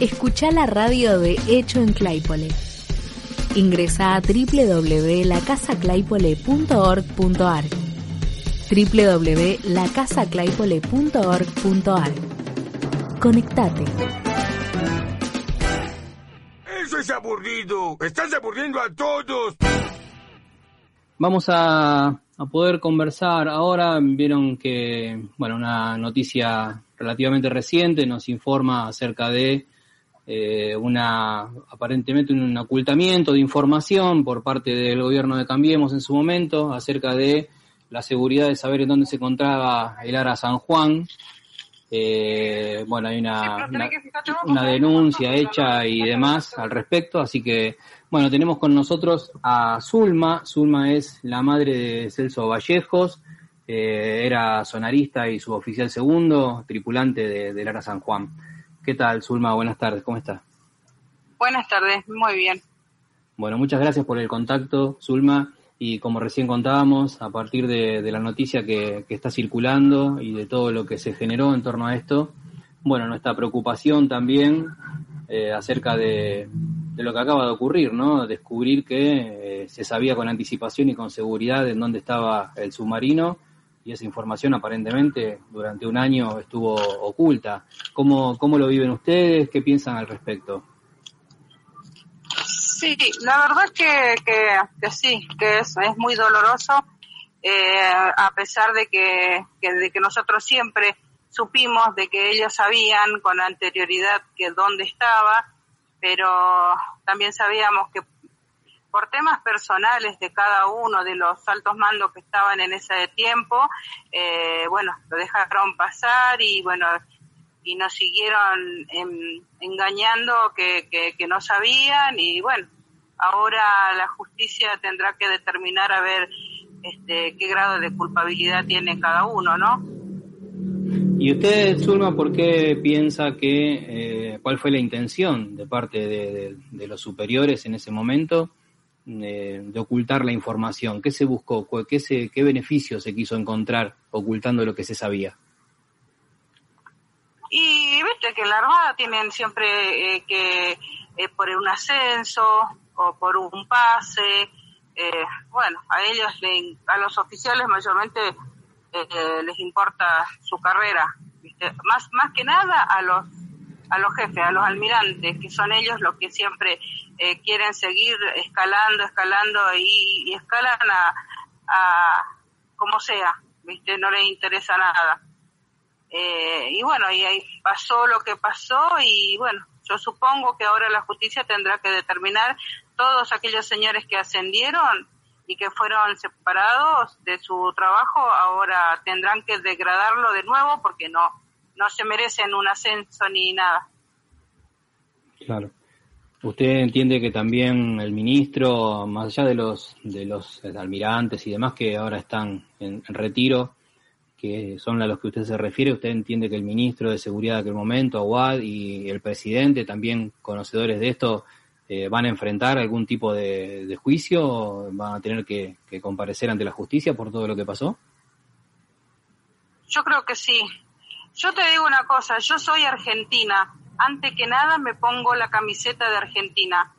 Escucha la radio de Hecho en Claypole. Ingresa a www.lacasaclaypole.org.ar www.lacasaclaypole.org.ar Conectate. Eso es aburrido. Estás aburriendo a todos. Vamos a, a poder conversar ahora. Vieron que, bueno, una noticia relativamente reciente nos informa acerca de eh, una aparentemente un ocultamiento de información por parte del gobierno de Cambiemos en su momento acerca de la seguridad de saber en dónde se encontraba el Ara San Juan. Eh, bueno, hay una, una, una denuncia hecha y demás al respecto, así que, bueno, tenemos con nosotros a Zulma. Zulma es la madre de Celso Vallejos, eh, era sonarista y suboficial segundo, tripulante de, del Ara San Juan. ¿Qué tal, Zulma? Buenas tardes, ¿cómo está? Buenas tardes, muy bien. Bueno, muchas gracias por el contacto, Zulma. Y como recién contábamos, a partir de, la noticia que, que, está circulando y de todo lo que se generó en torno a esto, bueno, nuestra preocupación también eh, acerca de, de, lo que acaba de ocurrir, ¿no? Descubrir que eh, se sabía con anticipación y con seguridad en dónde estaba el submarino y esa información aparentemente durante un año estuvo oculta. ¿Cómo, cómo lo viven ustedes? ¿Qué piensan al respecto? Sí, la verdad que, que, sí, que es, es muy doloroso, eh, a pesar de que, que, de que nosotros siempre supimos de que ellos sabían con anterioridad que dónde estaba, pero también sabíamos que por temas personales de cada uno de los altos mandos que estaban en ese tiempo, eh, bueno, lo dejaron pasar y bueno, y nos siguieron en, engañando que, que, no sabían y bueno, ahora la justicia tendrá que determinar a ver este, qué grado de culpabilidad tiene cada uno, ¿no? ¿Y usted, Zulma, por qué piensa que, eh, cuál fue la intención de parte de, los superiores en ese momento de, de, ocultar la información? ¿Qué se buscó? ¿Qué, se, ¿Qué beneficio se quiso encontrar ocultando lo que se sabía? Y viste que la Armada tienen siempre eh, que eh, por un ascenso o por un pase, eh, bueno, a ellos, le, a los oficiales mayormente eh, les importa su carrera, ¿viste? Más, más que nada a los a los jefes, a los almirantes, que son ellos los que siempre eh, quieren seguir escalando, escalando y, y escalan a, a, como sea, ¿viste? No les interesa nada. Eh, y bueno, ahí pasó lo que pasó y bueno, yo supongo que ahora la justicia tendrá que determinar todos aquellos señores que ascendieron y que fueron separados de su trabajo, ahora tendrán que degradarlo de nuevo porque no, no se merecen un ascenso ni nada. Claro. ¿Usted entiende que también el ministro, más allá de los de los almirantes y demás que ahora están en retiro, que son a los que usted se refiere, usted entiende que el ministro de Seguridad de aquel momento, Aguad, y el presidente, también conocedores de esto, eh, van a enfrentar algún tipo de, juicio, van a tener que, que comparecer ante la justicia por todo lo que pasó? Yo creo que sí, yo te digo una cosa, yo soy argentina. Ante que nada me pongo la camiseta de Argentina.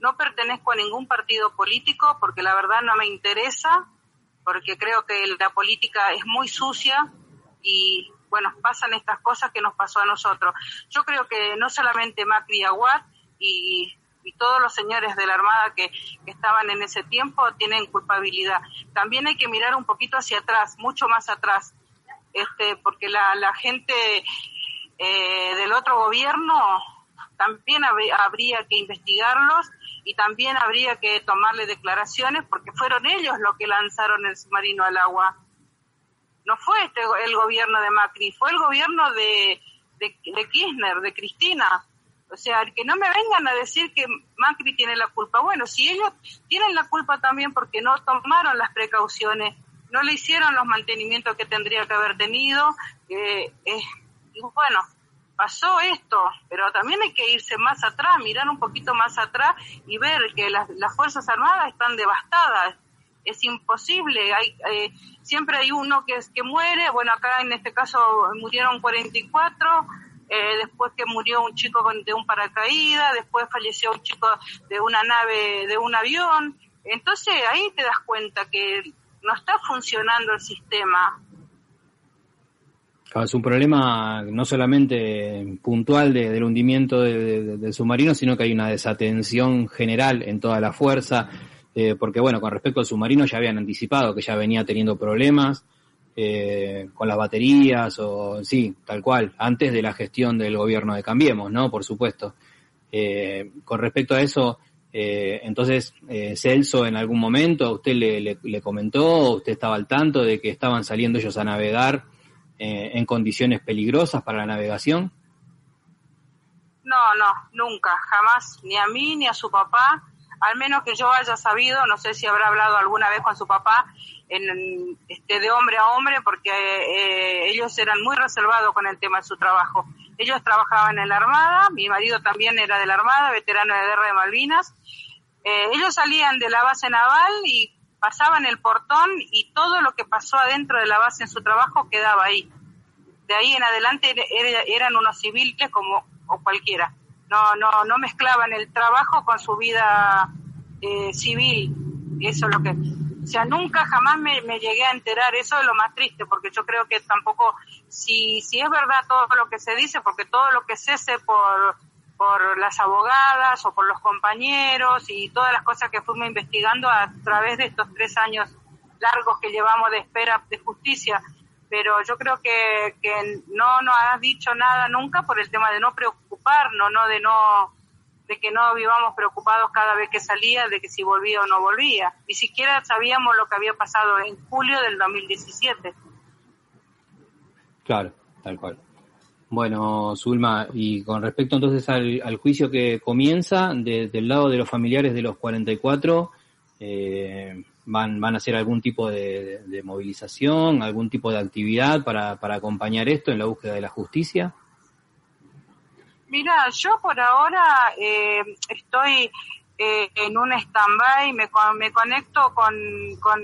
No pertenezco a ningún partido político porque la verdad no me interesa, porque creo que la política es muy sucia y bueno, pasan estas cosas que nos pasó a nosotros. Yo creo que no solamente Macri y Aguad y, y todos los señores de la Armada que, estaban en ese tiempo tienen culpabilidad. También hay que mirar un poquito hacia atrás, mucho más atrás este, porque la, gente eh, del otro gobierno también hab habría que investigarlos y también habría que tomarle declaraciones porque fueron ellos los que lanzaron el submarino al agua. No fue este el gobierno de Macri, fue el gobierno de, de, de Kirchner, de Cristina. O sea, que no me vengan a decir que Macri tiene la culpa. Bueno, si ellos tienen la culpa también porque no tomaron las precauciones no le hicieron los mantenimientos que tendría que haber tenido, eh, y bueno, pasó esto, pero también hay que irse más atrás, mirar un poquito más atrás y ver que las, Fuerzas Armadas están devastadas. Es imposible, hay, eh, siempre hay uno que, que muere, bueno, acá en este caso murieron 44, eh, después que murió un chico de un paracaídas, después falleció un chico de una nave, de un avión. Entonces ahí te das cuenta que no está funcionando el sistema. Es un problema no solamente puntual del hundimiento del submarino, sino que hay una desatención general en toda la fuerza, eh, porque bueno, con respecto al submarino ya habían anticipado que ya venía teniendo problemas eh, con las baterías o sí, tal cual, antes de la gestión del gobierno de Cambiemos, ¿no? Por supuesto. Eh, con respecto a eso, entonces, Celso en algún momento, ¿usted le, le, le comentó, usted estaba al tanto de que estaban saliendo ellos a navegar? Eh, en condiciones peligrosas para la navegación? No, no, nunca, jamás, ni a mí ni a su papá, al menos que yo haya sabido, no sé si habrá hablado alguna vez con su papá, en, este, de hombre a hombre, porque eh, ellos eran muy reservados con el tema de su trabajo. Ellos trabajaban en la Armada, mi marido también era de la Armada, veterano de guerra de Malvinas. Eh, ellos salían de la base naval y pasaban el portón y todo lo que pasó adentro de la base en su trabajo quedaba ahí. De ahí en adelante eran unos civiles como o cualquiera. No, no, no mezclaban el trabajo con su vida eh, civil. Eso es lo que, o sea, nunca jamás me, me, llegué a enterar. Eso es lo más triste, porque yo creo que tampoco, si, si es verdad todo lo que se dice, porque todo lo que se hace por por las abogadas o por los compañeros y todas las cosas que fuimos investigando a través de estos tres años largos que llevamos de espera de justicia. Pero yo creo que, que no nos has dicho nada nunca por el tema de no preocuparnos, no de no de que no vivamos preocupados cada vez que salía, de que si volvía o no volvía. Ni siquiera sabíamos lo que había pasado en julio del 2017. Claro, tal cual. Bueno, Zulma, y con respecto entonces al, juicio que comienza, del lado de los familiares de los 44, eh, van, ¿van a hacer algún tipo de, movilización, algún tipo de actividad para, para acompañar esto en la búsqueda de la justicia? Mira, yo por ahora eh, estoy eh, en un stand-by, me, me conecto con, con,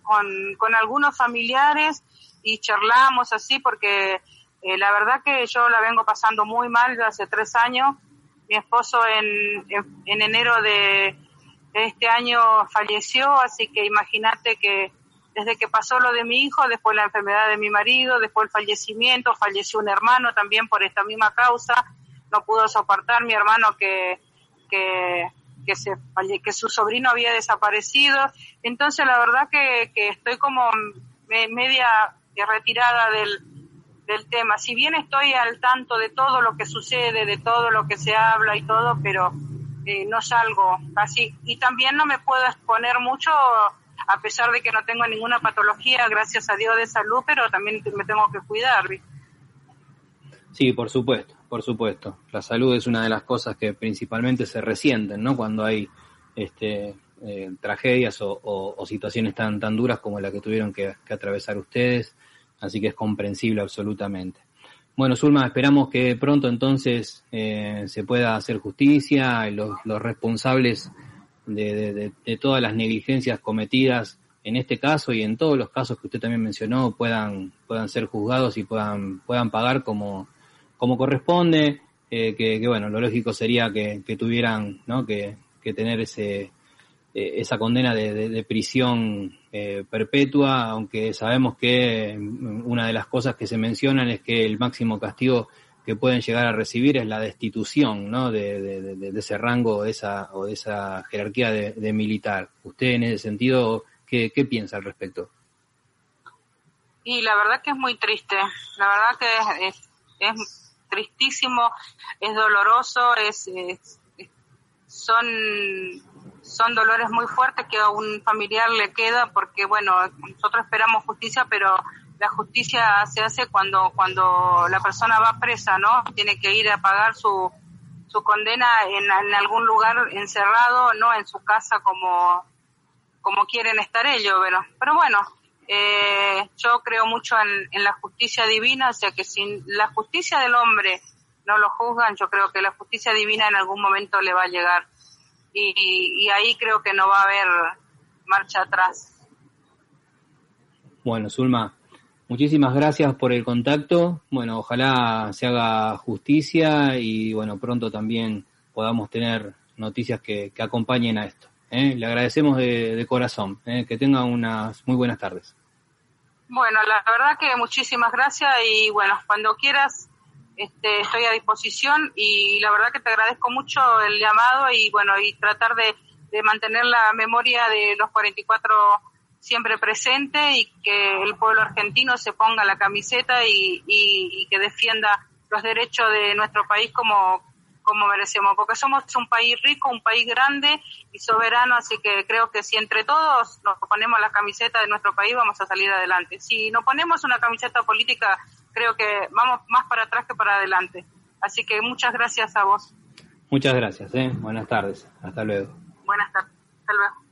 con, con algunos familiares y charlamos así porque eh, la verdad que yo la vengo pasando muy mal desde hace tres años. Mi esposo en, en, enero de, este año falleció, así que imagínate que desde que pasó lo de mi hijo, después la enfermedad de mi marido, después el fallecimiento, falleció un hermano también por esta misma causa, no pudo soportar mi hermano que, que, que, se, que su sobrino había desaparecido. Entonces la verdad que, que estoy como media retirada del, del tema. Si bien estoy al tanto de todo lo que sucede, de todo lo que se habla y todo, pero eh, no salgo así. Y también no me puedo exponer mucho, a pesar de que no tengo ninguna patología, gracias a Dios, de salud, pero también me tengo que cuidar. Sí, por supuesto, por supuesto. La salud es una de las cosas que principalmente se resienten, ¿no? Cuando hay este, eh, tragedias o, situaciones tan, tan duras como la que tuvieron que atravesar ustedes así que es comprensible absolutamente. Bueno, Zulma, esperamos que pronto entonces eh, se pueda hacer justicia y los, responsables de, todas las negligencias cometidas en este caso y en todos los casos que usted también mencionó puedan, puedan ser juzgados y puedan, puedan pagar como, como corresponde, eh, que, bueno, lo lógico sería que, tuvieran ¿no? que, que tener ese, eh, esa condena de, prisión eh, perpetua, aunque sabemos que mm, una de las cosas que se mencionan es que el máximo castigo que pueden llegar a recibir es la destitución ¿no? de, ese rango o de esa, o de esa jerarquía de, militar. ¿Usted en ese sentido qué, piensa al respecto? Y la verdad que es muy triste, la verdad que es, es, tristísimo, es doloroso, es son son dolores muy fuertes que a un familiar le queda porque, bueno, nosotros esperamos justicia, pero la justicia se hace cuando, cuando la persona va presa, ¿no? Tiene que ir a pagar su, su condena en, algún lugar encerrado, no en su casa como, como quieren estar ellos, pero, pero bueno, eh, yo creo mucho en, en la justicia divina, o sea que sin la justicia del hombre no lo juzgan, yo creo que la justicia divina en algún momento le va a llegar. Y, y ahí creo que no va a haber marcha atrás. Bueno, Zulma, muchísimas gracias por el contacto. Bueno, ojalá se haga justicia y bueno, pronto también podamos tener noticias que, acompañen a esto. ¿eh? Le agradecemos de, corazón. ¿eh? Que tenga unas muy buenas tardes. Bueno, la verdad que muchísimas gracias y bueno, cuando quieras este, estoy a disposición y la verdad que te agradezco mucho el llamado y bueno, y tratar de, mantener la memoria de los 44 siempre presente y que el pueblo argentino se ponga la camiseta y, y, que defienda los derechos de nuestro país como, como merecemos, porque somos un país rico, un país grande y soberano, así que creo que si entre todos nos ponemos la camiseta de nuestro país vamos a salir adelante. Si no ponemos una camiseta política, creo que vamos más para atrás que para adelante. Así que muchas gracias a vos. Muchas gracias, ¿eh? buenas tardes, hasta luego. Buenas tardes, hasta luego.